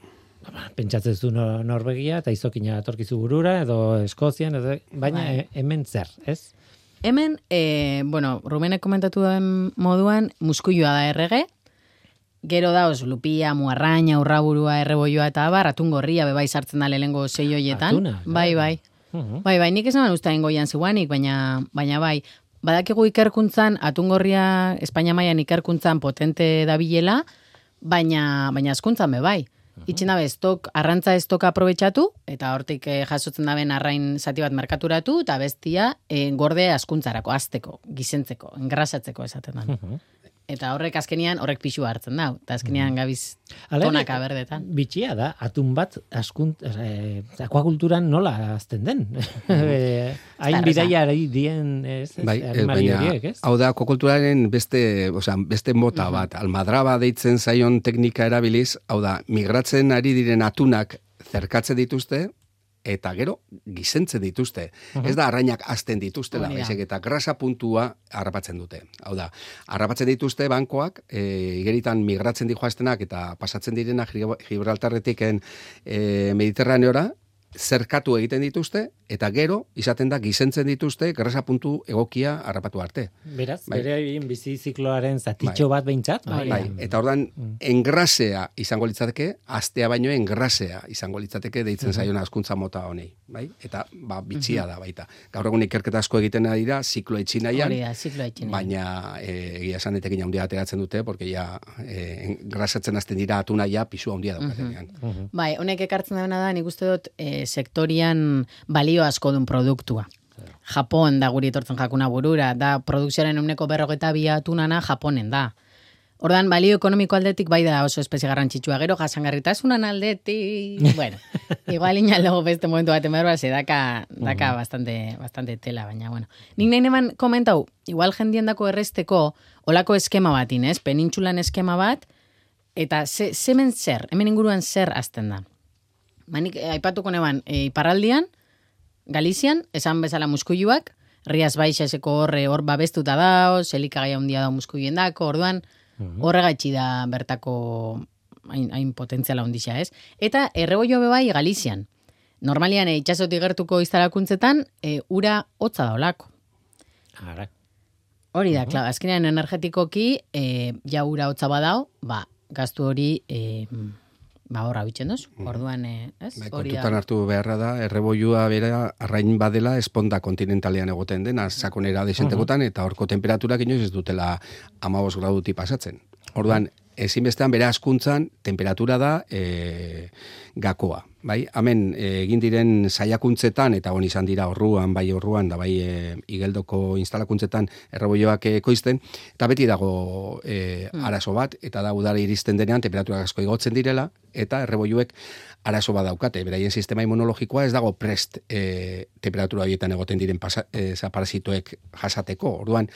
pentsatzen zu no- Norvegia eta izokina atorkizu burura, edo Eskozian, edo, baina Bai. hemen zer, ez? Hemen, e, bueno, Rumenek komentatu duen moduan, muskuioa da errege, gero dauz lupia, muarraina, urraburua, erreboioa eta abar, atun gorria bebai sartzen da lehengo sei hoietan. Atuna, bai, bai. Mhm. Bai, bai, nik esan ustaen goian ziguanik, baina, baina bai, badakigu ikerkuntzan, atungorria Espainia mailan ikerkuntzan potente dabilela, baina, baina askuntzan be bai. Itxen dabe, estok, arrantza estok aprobetxatu, eta hortik eh, jasotzen daben arrain zati bat merkaturatu, eta bestia eh, gorde askuntzarako, azteko, gizentzeko, engrasatzeko esaten da. Eta horrek azkenian, horrek pixu hartzen da, eta azkenian gabiz Hala ere, tonaka berdetan. Bitxia da, atun bat askunt, eh, akuakulturan nola azten den. [LAUGHS] Eh, Hain bidaia ari dien, ez, ez, Bai, eh, animali baina, horiek, ez? hau da, kokulturaren beste, osea, beste mota bat, almadraba deitzen zaion teknika erabiliz, hau da, migratzen ari diren atunak zerkatzen dituzte, eta gero gizentzen dituzte. Ez da arrainak azten dituztela, baizik eta grasa puntua harrapatzen dute. Hau da, harrapatzen dituzte bankoak, e, igeritan migratzen dijoaztenak eta pasatzen direnak Gibraltarretiken e, Mediterraneora, zerkatu egiten dituzte, eta gero, izaten da, gizentzen dituzte, grasa puntu egokia harrapatu arte. Beraz, Bai. bere egin bizi zikloaren zatitxo bat behintzat, bai. Hori Bai, eta ordan engrasea izango litzateke, astea baino engrasea izango litzateke deitzen zaion askuntza mota honei, bai? Eta ba bitxia da baita. Gaur egun ikerketa asko egiten ari ziklo etxinaian, da, ziklo etxen. baina eh, egia esan etekin handia ateratzen dute porque ja eh, engrasatzen hasten dira atuna ja pisu handia daukatenean. Bai, honek ekartzen dena da, nik uste dut, e, sektorian balio asko duen produktua. Japon da guri etortzen jakuna burura, da produkzioaren uneko berrogeta biatunana Japonen da. Ordan balio ekonomiko aldetik bai da oso espezie garrantzitsua gero jasangarritasunan aldetik, [LAUGHS] bueno, igual inalego beste momentu bat emerba, ze daka, daka bastante, bastante tela, baina bueno. Nik nahi neban komentau, igual jendien dako erresteko, olako eskema batin, ez? Penintxulan eskema bat, eta ze, zemen zer, hemen inguruan zer azten da. Manik, eh, aipatuko neban, e, iparraldian, Galizian, esan bezala muskuiluak, Riaz Baixaseko horre hor babestuta dao, selikagai handia da muskuiluen dako, orduan, horregatxi da bertako hain, hain potentziala ondisa, ez? Eta erreboio bebai Galizian. Normalian, e, itxasotik gertuko iztarakuntzetan, e, ura hotza da olako. Ara. Hori da, klar, azkenean energetikoki, e, ja ura hotza badao, ba, gaztu hori, e, ba, horra bitxen doz. Orduan, e, ez? Bai, kontutan hartu beharra da, erreboilua bera arrain badela esponda kontinentalean egoten dena, sakonera desentekotan, eta horko temperaturak inoiz ez dutela amabos graduti pasatzen. Orduan, ezinbestean bere askuntzan temperatura da e, gakoa. Bai, hemen e, egin diren saiakuntzetan eta on izan dira orruan, bai orruan da bai e, igeldoko instalakuntzetan erreboioak ekoizten eta beti dago e, arazo bat eta da udara iristen denean temperatura asko igotzen direla eta erreboioek arazo bat daukate. Beraien sistema immunologikoa ez dago prest e, temperatura horietan egoten diren pasa, e, parasitoek jasateko. Orduan,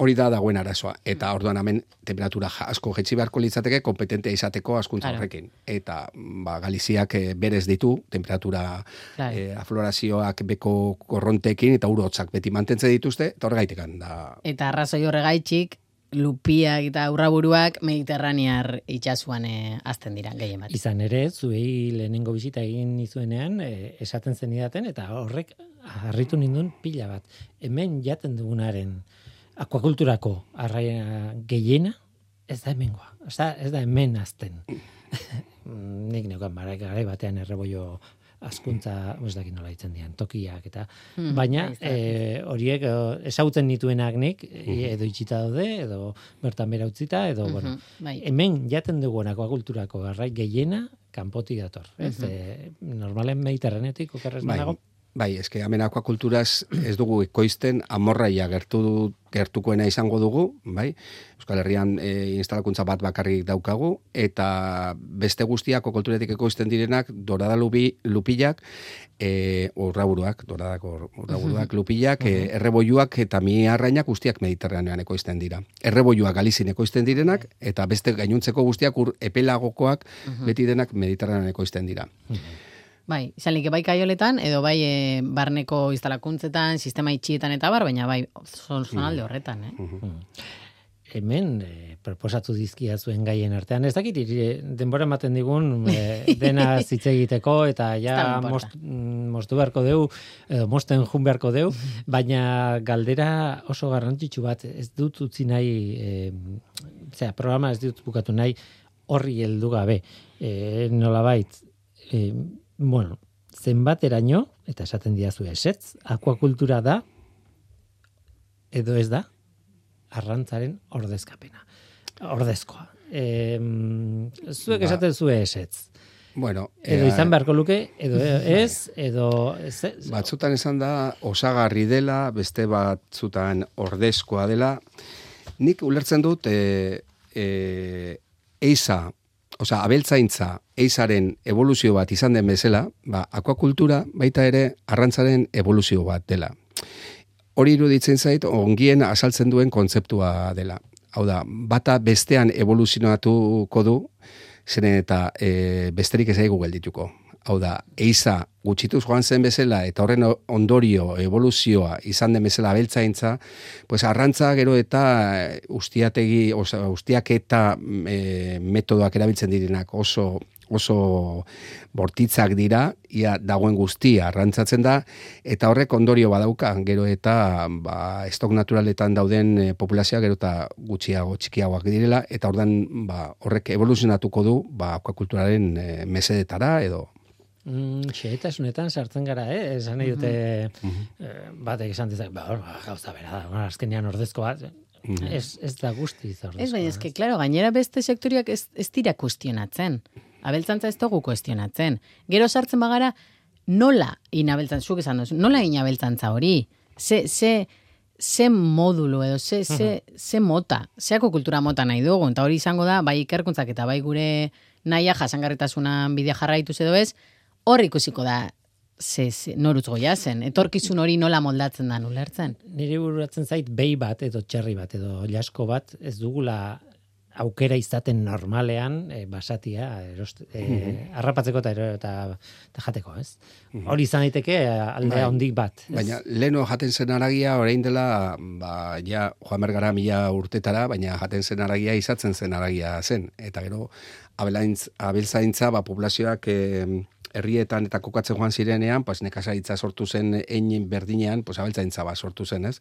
hori da dagoen arazoa. Eta orduan hemen temperatura asko jetzi beharko litzateke kompetentea izateko askuntza horrekin. Eta ba, Galiziak eh, berez ditu temperatura Claro. eh, aflorazioak beko korrontekin eta urotzak beti mantentze dituzte, eta horregaitikan da Eta arrazoi horregaitxik, lupiak eta aurraburuak mediterranear itxasuan eh, azten dira, gehien bat. Izan ere, zuei lehenengo bisita egin nizuenean, e, esaten zenidaten, eta horrek harritu nindun pila bat. Hemen jaten dugunaren akuakulturako arraia gehiena, ez da hemengoa. Ez da, ez da hemen azten. [LAUGHS] Nik neukan bara, garai batean erreboio askuntza, ez dakit nola ditzen dian, tokiak eta Hmm, baina bai, ez e, horiek e, ezagutzen nituenak nik e, edo itxita daude edo bertan bera utzita edo bueno, Mhm, bai. hemen jaten dugunako kulturako garrai gehiena kanpotik dator. Ez, Mhm. e, normalen mediterranetik okerrez Bai, banago. bai, eske hemen akuakulturaz ez dugu ekoizten amorraia gertu gertukoena izango dugu, bai? Euskal Herrian e, instalakuntza bat bakarrik daukagu eta beste guztiako kulturetik ekoizten direnak dorada lubi, lupillak, e, urraburuak, doradako urraburuak, lupillak, e, erreboiuak eta miarrainak guztiak mediterranean ekoizten dira. Erreboiuak galizin ekoizten direnak eta beste gainuntzeko guztiak ur epelagokoak beti denak mediterranean ekoizten dira. Bai, izan like bai kaioletan, edo bai e, barneko instalakuntzetan, sistema itxietan eta bar, baina bai, zon, zonalde horretan, eh? Hemen e, proposatu dizkia zuen gaien artean. Ez dakit denbora ematen digun e, [LAUGHS] dena hitz egiteko eta ja most, mm, mostu beharko deu, edo mosten jun beharko deu, baina galdera oso garrantzitsu bat ez dut utzi nahi, e, zera, programa ez dut bukatu nahi horri heldu gabe. E, nolabait, e, bueno, zenbateraino, eta esaten diazu esetz, akuakultura da, edo ez da, arrantzaren ordezkapena. Ordezkoa. E, zuek Ba. esaten zue esetz. Bueno, Edo ea- izan beharko luke, edo [LAUGHS] ez, edo ez, ez, Batzutan esan da osagarri dela, beste batzutan ordezkoa dela. Nik ulertzen dut e, e, eiza, osea, abeltzaintza eizaren evoluzio bat izan den bezala, ba, akuakultura baita ere arrantzaren evoluzio bat dela. Hori iruditzen zait, ongien asaltzen duen kontzeptua dela. Hau da, bata bestean evoluzionatuko du, zeren eta e, besterik ez zaigu geldituko. Hau da, eiza gutxituz joan zen bezala eta horren ondorio evoluzioa izan den bezala abeltzaintza, pues arrantza gero eta eh, ustiategi, oza, ustiak eta e, metodoak erabiltzen direnak oso oso bortitzak dira, ia dagoen guztia arrantzatzen da, eta horrek ondorio badauka, gero eta ba, estok naturaletan dauden e, populazioa gero eta gutxiago, txikiagoak direla, eta ordan ba, horrek evoluzionatuko du ba, akuakulturaren e, mesedetara edo mm, xehetasunetan sartzen gara, eh? Esan nahi dute, eh, batek esan dezak, ba, ba, gauza bera da, bueno, azkenean ordezko bat, ez, ez da guztiz ordezkoa. Ez, baina eske, klaro, gainera beste sektoriak ez, ez dira kuestionatzen. Abeltzantza ez dugu kuestionatzen. Gero sartzen bagara, nola inabeltzantza, zuk esan duzu, nola inabeltzantza hori? Ze, ze, ze modulo edo, ze, ze, ze mota, zeako kultura mota nahi dugu, eta hori izango da, bai ikerkuntzak eta bai gure naia jasangarritasunan bidea jarraituz edo ez, hor ikusiko da, ze, ze, norutz goia zen, etorkizun hori nola moldatzen da ulertzen. Nire bururatzen zait behi bat edo txerri bat edo jasko bat ez dugula aukera izaten normalean e, basatia erost, e, arrapatzeko eta, eta, eta jateko, ez? Hori izan daiteke eh, aldea Bai. hondik bat. ez? Baina leno jaten zen aragia orain dela ba, ja joan bergara mila urtetara, baina jaten zen aragia izatzen zen aragia zen. Eta gero abelaintz, abeltzaintza ba, populazioak eh, herrietan eta kokatzen joan zirenean, pues, nekazaritza sortu zen ein berdinean, pues, abeltzaintza ba, sortu zen, ez?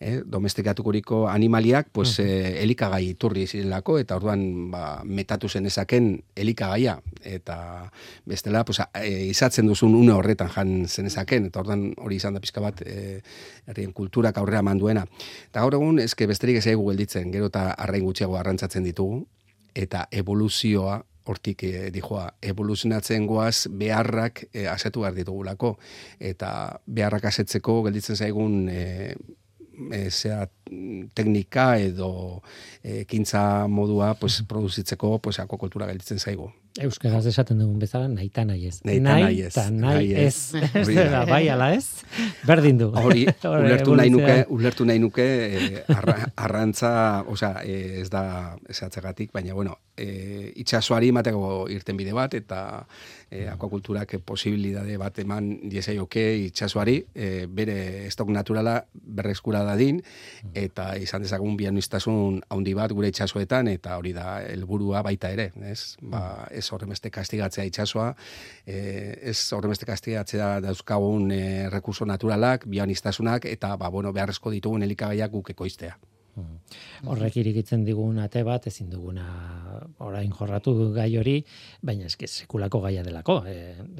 Eh, domestikatukuriko animaliak, pues, eh, elikagai iturri zirelako, eta orduan ba, metatu zen ezaken elikagaia. Eta bestela, pues, a- e, izatzen duzun une horretan jan zenezaken, eta orduan hori izan da pizka bat e, herrien kulturak aurrera manduena. Eta gaur egun, eske besterik ez zaigu gelditzen, gero eta arrain gutxiago arrantzatzen ditugu, eta evoluzioa hortik e, dijoa, evoluzionatzen goaz beharrak e, asetu behar ditugulako. Eta beharrak asetzeko gelditzen zaigun e, e, zea, teknika edo e, kintza modua pues, produzitzeko pues, akuakultura gelditzen zaigu. Euskaraz esaten dugun bezala, nahi eta nahi ez. Nahi eta nahi ez. nahi ez. da. Bai ala ez, berdin du. Hori, [LAUGHS] ulertu nahi nuke, ulertu nahi nuke eh, arra, arrantza, osea, eh, ez da esatzegatik, baina bueno, eh, itxasoari emateko irten bide bat eta eh, akuakulturak posibilidade bat eman diesaioke itxasoari eh, bere estok naturala berreskura dadin eta izan dezagun bianuiztasun handi bat gure itxasoetan eta hori da helburua baita ere, ez? Ba, ez horremeste kastigatzea itxasoa, eh, ez horremeste kastigatzea dauzkagun eh, rekurso naturalak, bianistasunak eta ba, bueno, beharrezko ditugun elikagaiak guk ekoiztea. Horrek irikitzen digun ate bat, ezin duguna orain jorratu gai hori, baina eske sekulako gaia delako. E,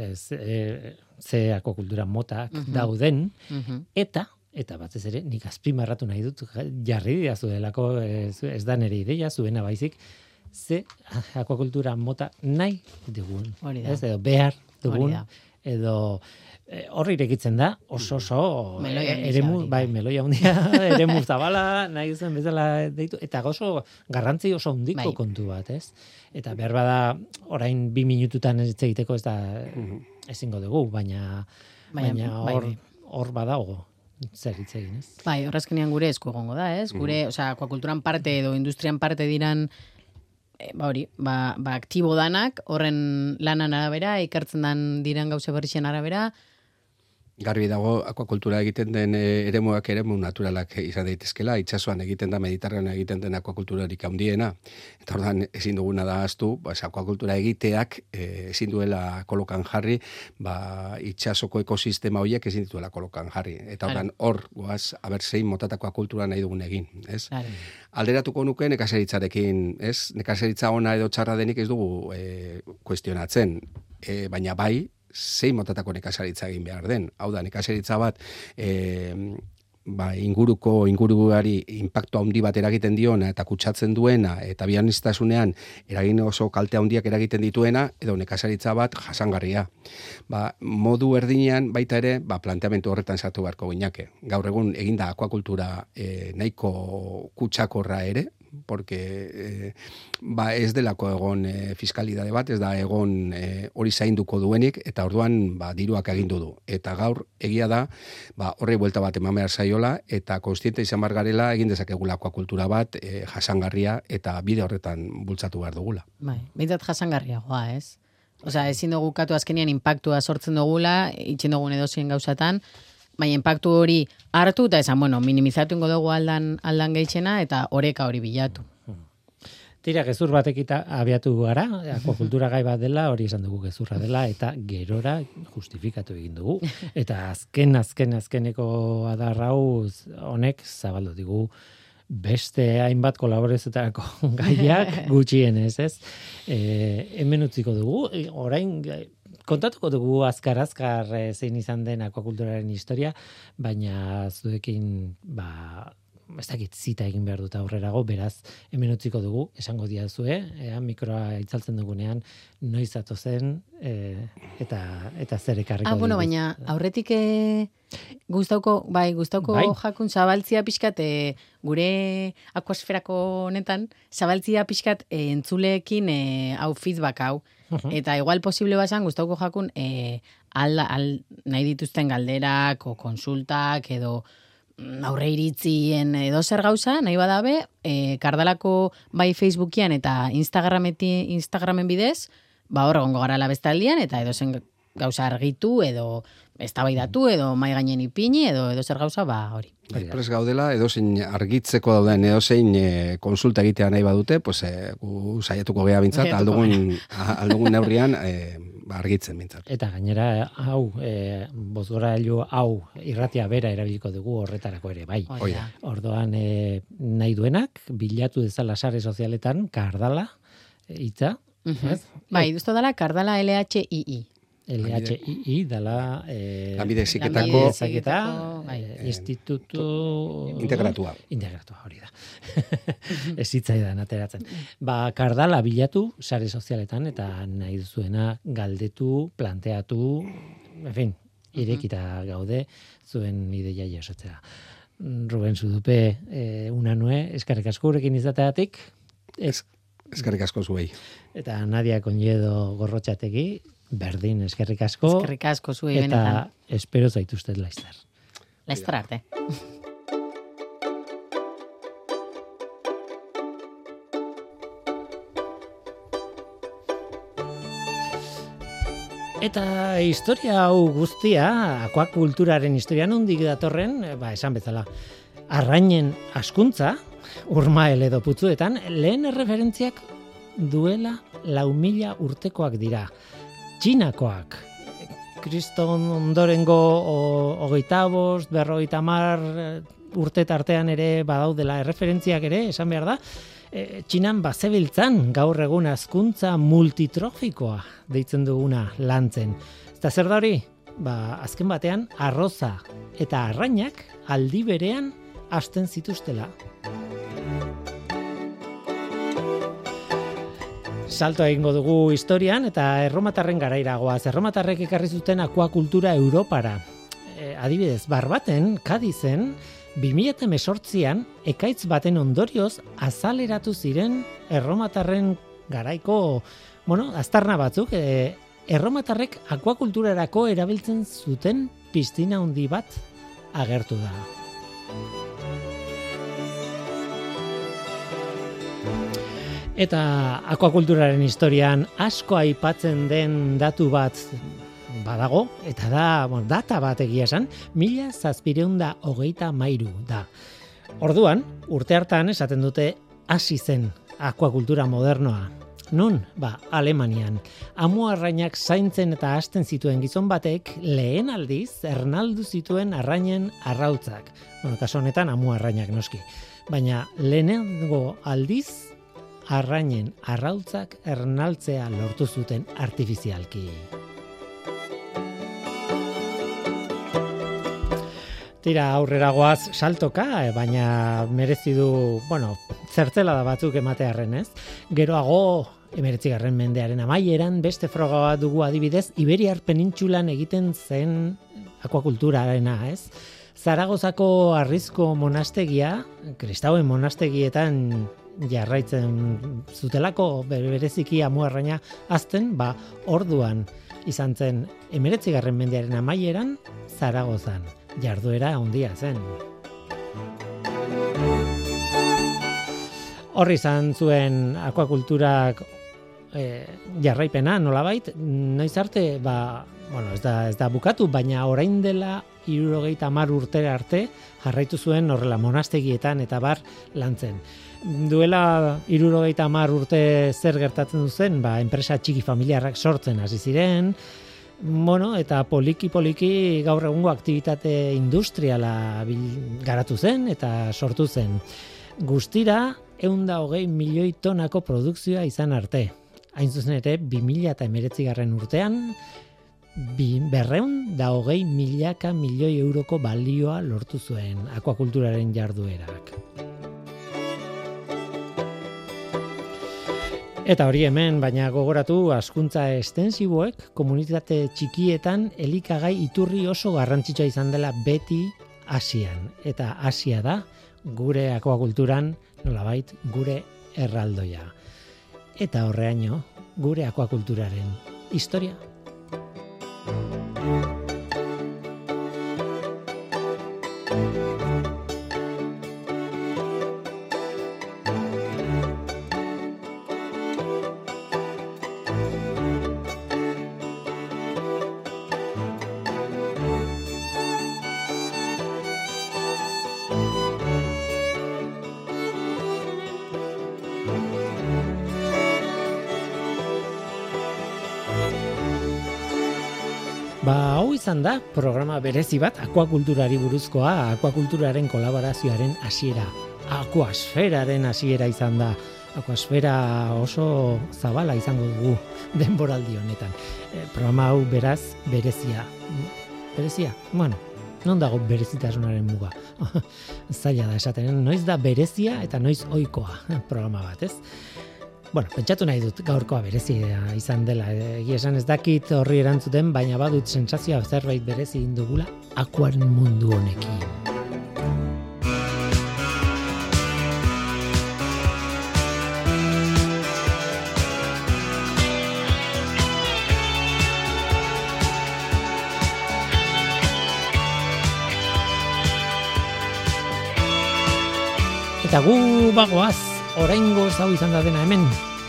ez, e, ze akuakultura motak dauden, Mhm. eta eta batez ere nik azpimarratu nahi dut jarri diazu delako ez, ez da nire ideia zuena baizik ze akuakultura mota nahi dugun Hori da. ez edo behar dugun edo eh, hor irekitzen da oso oso Meloi eh, handia eremu bai meloia handia [LAUGHS] eremu zabala nahi zen bezala deitu eta oso garrantzi oso handiko Bai. kontu bat ez eta behar bada orain bi minututan ez egiteko ez da ezingo dugu baina Baina, baina bai, hor bai. hor badago zer hitz egin, ez? Bai, horrazkenean gure esku egongo da, ez? Gure, osea, akuakulturan parte edo industrian parte diran e, ba hori, ba, ba aktibo danak, horren lanan arabera, ikertzen dan diran gauze berrixen arabera, Garbi dago akuakultura egiten den eh, eremuak eremu naturalak izan daitezkela, itsasoan egiten da Mediterranean egiten den akuakulturarik handiena. Eta ordan ezin duguna da astu, ba akuakultura egiteak eh, ezin duela kolokan jarri, ba itsasoko ekosistema horiek ezin dituela kolokan jarri. Eta ordan hor goaz aber zein motatako akuakultura nahi dugun egin, ez? claro. alderatuko nuke nekazaritzarekin, ez? Nekazaritza ona edo txarra denik ez dugu e, kuestionatzen, e, baina bai, zein motatako nekazaritza egin behar den. Hau da, nekazaritza bat e, ba, inguruko inguruari inpaktu handi bat eragiten diona eta kutsatzen duena eta bianistasunean eragin oso kalte handiak eragiten dituena edo nekazaritza bat jasangarria. Ba, modu erdinean baita ere, ba, planteamentu horretan sartu beharko ginake. Gaur egun eginda akuakultura e, nahiko kutsakorra ere, porque eh, ba ez delako egon eh, fiskalidade bat, ez da egon eh, hori zainduko duenik, eta orduan ba, diruak agindu du. Eta gaur egia da, ba, horrei buelta bat eman behar zaiola, eta konstiente izan bar garela egin dezakegulako kultura bat eh, jasangarria eta bide horretan bultzatu behar dugula. Bai, behintzat jasangarriagoa, ez? Osea, ezin dugu katu azkenean impactua sortzen dugula, itxen dugun edozien gauzatan, baina impactu hori hartu eta esan, bueno, minimizatu ingo dugu aldan, aldan gehitzena eta oreka hori bilatu. Tira, gezur batekita abiatu gara, akuakultura gai bat dela, hori esan dugu gezurra dela, eta gerora justifikatu egin dugu. [LAUGHS] Eta azken, azken, azkeneko adarrau honek zabaldu digu beste hainbat kolaborezetarako [LAUGHS] gaiak gutxienez, ez? E, hemen utziko dugu, orain kontatuko dugu azkar azkar e, zein izan den akuakulturaren historia, baina zuekin ba ez dakit zita egin behar dut aurrerago, beraz, hemen utziko dugu, esango diazue, ea, mikroa itzaltzen dugunean, noiz zen e, eta, eta zer ekarriko Ah, bueno, baina aurretik e, gustauko, bai, gustauko Bai. jakun zabaltzia pixkat e, gure akuasferako honetan, zabaltzia pixkat e, entzuleekin e, hau feedback hau. Eta igual posible basan gustauko jakun e, al, al, nahi dituzten galderak o konsultak edo mm, aurre iritzien edo zer gauza, nahi badabe, e, kardalako bai Facebookian eta Instagrameti, Instagramen bidez, ba hor egongo gara bestaldian eta edo zen gauza argitu edo eztabaidatu edo mai gainen ipini edo edo zer gauza ba hori. Bai, pres gaudela, edozein argitzeko dauden, edozein e, konsulta egitea nahi badute, pues, e, gu saiatuko gea bintzat, aldugun, aldugun neurrian e, ba, argitzen bintzat. Eta gainera, hau, e, bozgorailu hau irratia bera erabiliko dugu horretarako ere, bai. Hori da. Ordoan e, nahi duenak, bilatu dezala sare sozialetan, kardala, hitza, Mhm. ez? Bai, duzto dela kardala LHII. LHII dela eh, Lanbide heziketako- Heziketako, bai. eh, institutu Integratua. integratua hori da. [LAUGHS] Ez hitzaidan ateratzen. Ba, kardala bilatu sare sozialetan eta nahi duzuena galdetu, planteatu, en fin, irekita gaude zuen ideia jasotzea. Ruben Zudupe, eh, una nue, eskarrik asko gurekin izateatik, Ez, eskerrik asko zuei. eta Nadia Konjedo gorrotxategi, berdin eskerrik asko, Eskerrik asko zuei eta benetan. espero zaituztet laizter. Laizter arte. Eta historia hau guztia, akuakulturaren historia nondik datorren, ba, esan bezala, arrainen askuntza, urmael edo putzuetan, lehen erreferentziak duela lau mila urtekoak dira. Txinakoak. Kriston ondorengo hogeita bost, berrogeita mar eh, urte tartean ere badaudela erreferentziak ere, esan behar da, e, Txinan bazebiltzan gaur egun azkuntza multitrofikoa deitzen duguna lantzen. Eta zer da hori? Ba, azken batean arroza eta arrainak aldi berean hasten zituztela. Salto egingo dugu historian eta erromatarren garaira goaz. Erromatarrek ekarri zuten akuakultura Europara. E, adibidez, barbaten, Kadizen, 2018an ekaitz baten ondorioz azaleratu ziren erromatarren garaiko, bueno, aztarna batzuk, e, erromatarrek akuakulturarako erabiltzen zuten piztina handi bat agertu da. Eta akuakulturaren historian asko aipatzen den datu bat badago, eta da, bueno, data bat egia esan, mila zazpireunda hogeita mairu da. Orduan, urte hartan esaten dute hasi zen akuakultura modernoa. Nun, ba, Alemanian. Amu arrainak zaintzen eta hasten zituen gizon batek lehen aldiz ernaldu zituen arrainen arrautzak. Bueno, kasu honetan amu arrainak noski. Baina lehenengo aldiz arrainen arrautzak ernaltzea lortu zuten artifizialki. Tira aurrera goaz saltoka, eh, baina merezi du, bueno, zertzela da batzuk ematearren, ez? Geroago, emeretzigarren mendearen amaieran, beste froga bat dugu adibidez, Iberiar penintxulan egiten zen akuakulturarena, ez? Zaragozako arrizko monastegia, kristauen monastegietan jarraitzen zutelako be- bereziki amuarraina azten, ba, orduan izan zen emeretzigarren mendearen amaieran Zaragozan. Jarduera handia zen. Horri izan zuen akuakulturak e, jarraipena nolabait, noiz arte, ba, bueno, ez da, ez da bukatu, baina orain dela irurogeita mar urtera arte jarraitu zuen horrela monastegietan eta bar lantzen. Duela irurogeita mar urte zer gertatzen duzen, ba, enpresa txiki familiarrak sortzen hasi ziren, Bueno, eta poliki-poliki gaur egungo aktivitate industriala garatu zen eta sortu zen. Guztira, eunda hogei milioi tonako produkzioa izan arte. Hain zuzen ere, 2000 eta garren urtean, bi, berreun da hogei milaka milioi euroko balioa lortu zuen akuakulturaren jarduerak. Eta hori hemen, baina gogoratu askuntza estensiboek komunitate txikietan elikagai iturri oso garrantzitsua izan dela beti Asian. Eta Asia da gure akuakulturan nolabait gure erraldoia. Eta horreaino gure akuakulturaren historia. Izan da programa berezi bat akuakulturari buruzkoa, akuakulturaren kolaborazioaren hasiera, akuasferaren hasiera izan da. akuasfera oso zabala izango dugu denboraldi honetan. E, programa hau beraz berezia. Berezia? Bueno, non dago berezitasunaren muga? [LAUGHS] Zaila da esaten, noiz da berezia eta noiz ohikoa [LAUGHS] programa bat, ez? Bueno, pentsatu nahi dut gaurkoa berezia izan dela. Egi esan ez dakit horri erantzuten, baina badut sentsazioa zerbait berezi indugula akuaren mundu honekin. Eta gu bagoaz, oraingo hau izan da dena hemen,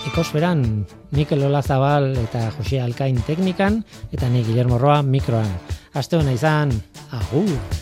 ekosferan, Mikel Olazabal eta Jose Alkain teknikan, eta ni Guillermo Roa mikroan. Aste hona izan, agur!